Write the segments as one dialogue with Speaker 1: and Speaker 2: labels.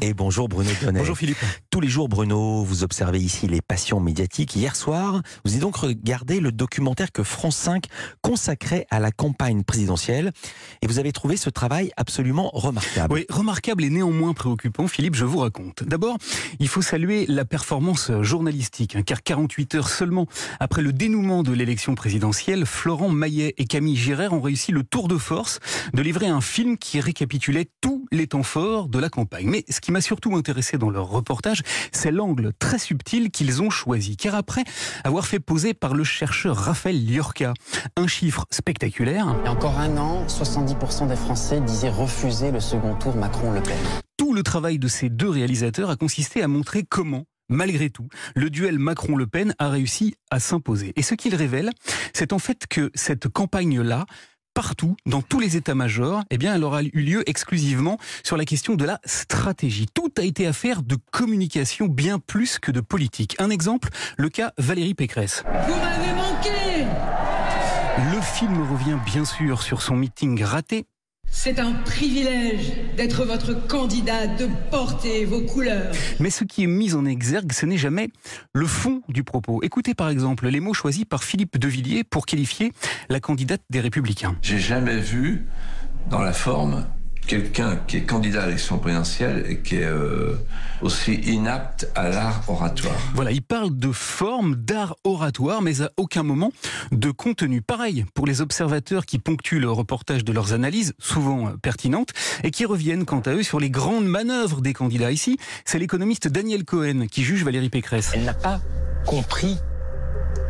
Speaker 1: Et bonjour Bruno Donnet.
Speaker 2: Bonjour Philippe.
Speaker 1: Tous les jours Bruno, vous observez ici les passions médiatiques. Hier soir, vous avez donc regardé le documentaire que France 5 consacrait à la campagne présidentielle et vous avez trouvé ce travail absolument remarquable.
Speaker 2: Oui, remarquable et néanmoins préoccupant, Philippe, je vous raconte. D'abord, il faut saluer la performance journalistique, hein, car 48 heures seulement après le dénouement de l'élection présidentielle, Florent Maillet et Camille Girard ont réussi le tour de force de livrer un film qui récapitulait tous les temps forts de la campagne. Mais ce qui m'a surtout intéressé dans leur reportage, c'est l'angle très subtil qu'ils ont choisi. Car après avoir fait poser par le chercheur Raphaël Liorca un chiffre spectaculaire.
Speaker 3: Il y a encore un an, 70% des Français disaient refuser le second tour Macron-Le Pen.
Speaker 2: Tout le travail de ces deux réalisateurs a consisté à montrer comment malgré tout, le duel Macron-Le Pen a réussi à s'imposer. Et ce qu'il révèle, c'est en fait que cette campagne-là partout, dans tous les états-majors, eh bien, elle aura eu lieu exclusivement sur la question de la stratégie. Tout a été affaire de communication bien plus que de politique. Un exemple, le cas Valérie Pécresse.
Speaker 4: Vous m'avez manqué
Speaker 2: Le film revient bien sûr sur son meeting raté,
Speaker 4: c'est un privilège d'être votre candidat, de porter vos couleurs.
Speaker 2: Mais ce qui est mis en exergue, ce n'est jamais le fond du propos. Écoutez par exemple les mots choisis par Philippe Devilliers pour qualifier la candidate des Républicains.
Speaker 5: J'ai jamais vu dans la forme quelqu'un qui est candidat à l'élection présidentielle et qui est euh, aussi inapte à l'art oratoire.
Speaker 2: Voilà, il parle de forme, d'art oratoire, mais à aucun moment de contenu. Pareil pour les observateurs qui ponctuent le reportage de leurs analyses, souvent euh, pertinentes, et qui reviennent quant à eux sur les grandes manœuvres des candidats. Ici, c'est l'économiste Daniel Cohen qui juge Valérie Pécresse.
Speaker 6: Elle n'a pas compris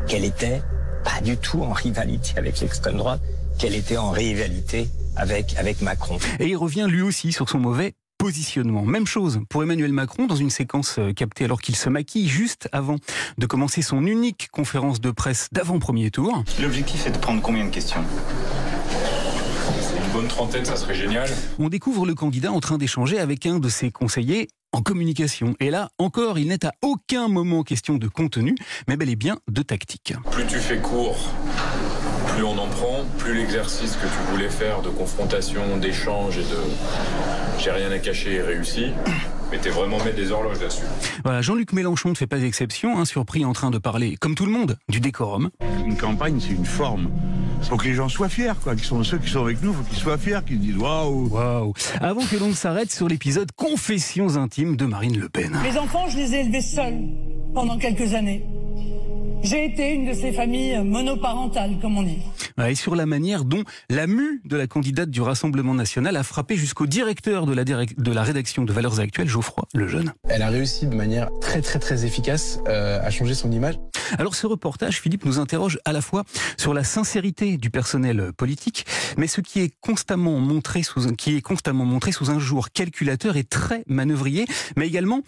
Speaker 6: qu'elle était pas du tout en rivalité avec l'extrême droite, qu'elle était en rivalité avec, avec Macron.
Speaker 2: Et il revient lui aussi sur son mauvais positionnement. Même chose pour Emmanuel Macron dans une séquence euh, captée alors qu'il se maquille juste avant de commencer son unique conférence de presse d'avant-premier tour.
Speaker 7: L'objectif est de prendre combien de questions?
Speaker 8: Une bonne trentaine, ça serait génial.
Speaker 2: On découvre le candidat en train d'échanger avec un de ses conseillers communication. Et là, encore, il n'est à aucun moment question de contenu, mais bel et bien de tactique.
Speaker 8: Plus tu fais court, plus on en prend, plus l'exercice que tu voulais faire de confrontation, d'échange et de j'ai rien à cacher est réussi. Mais t'es vraiment mettre des horloges là-dessus.
Speaker 2: Voilà, Jean-Luc Mélenchon ne fait pas exception, hein, surpris en train de parler, comme tout le monde, du décorum.
Speaker 9: Une campagne, c'est une forme. Il faut que les gens soient fiers, quoi. Qui sont ceux qui sont avec nous, il faut qu'ils soient fiers, qu'ils disent waouh.
Speaker 2: Waouh. Avant que l'on s'arrête sur l'épisode Confessions intimes de Marine Le Pen.
Speaker 10: Mes enfants, je les ai élevés seuls pendant quelques années. J'ai été une de ces familles monoparentales, comme on dit.
Speaker 2: Et sur la manière dont la mue de la candidate du Rassemblement national a frappé jusqu'au directeur de la, de la rédaction de Valeurs Actuelles, Geoffroy Lejeune.
Speaker 11: Elle a réussi de manière très très très efficace euh, à changer son image.
Speaker 2: Alors ce reportage, Philippe, nous interroge à la fois sur la sincérité du personnel politique, mais ce qui est constamment montré sous un, qui est constamment montré sous un jour calculateur et très manœuvrier, mais également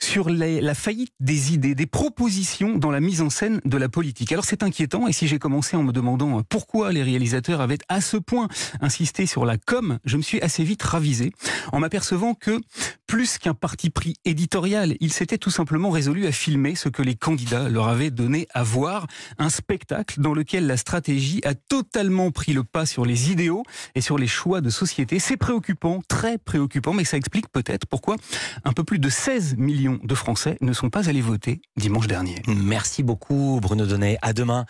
Speaker 2: sur les, la faillite des idées, des propositions dans la mise en scène de la politique. Alors c'est inquiétant, et si j'ai commencé en me demandant pourquoi les réalisateurs avaient à ce point insisté sur la com, je me suis assez vite ravisé en m'apercevant que plus qu'un parti pris éditorial, il s'était tout simplement résolu à filmer ce que les candidats leur avaient donné à voir, un spectacle dans lequel la stratégie a totalement pris le pas sur les idéaux et sur les choix de société. C'est préoccupant, très préoccupant, mais ça explique peut-être pourquoi un peu plus de 16 millions de Français ne sont pas allés voter dimanche dernier.
Speaker 1: Merci beaucoup Bruno Donnet. À demain.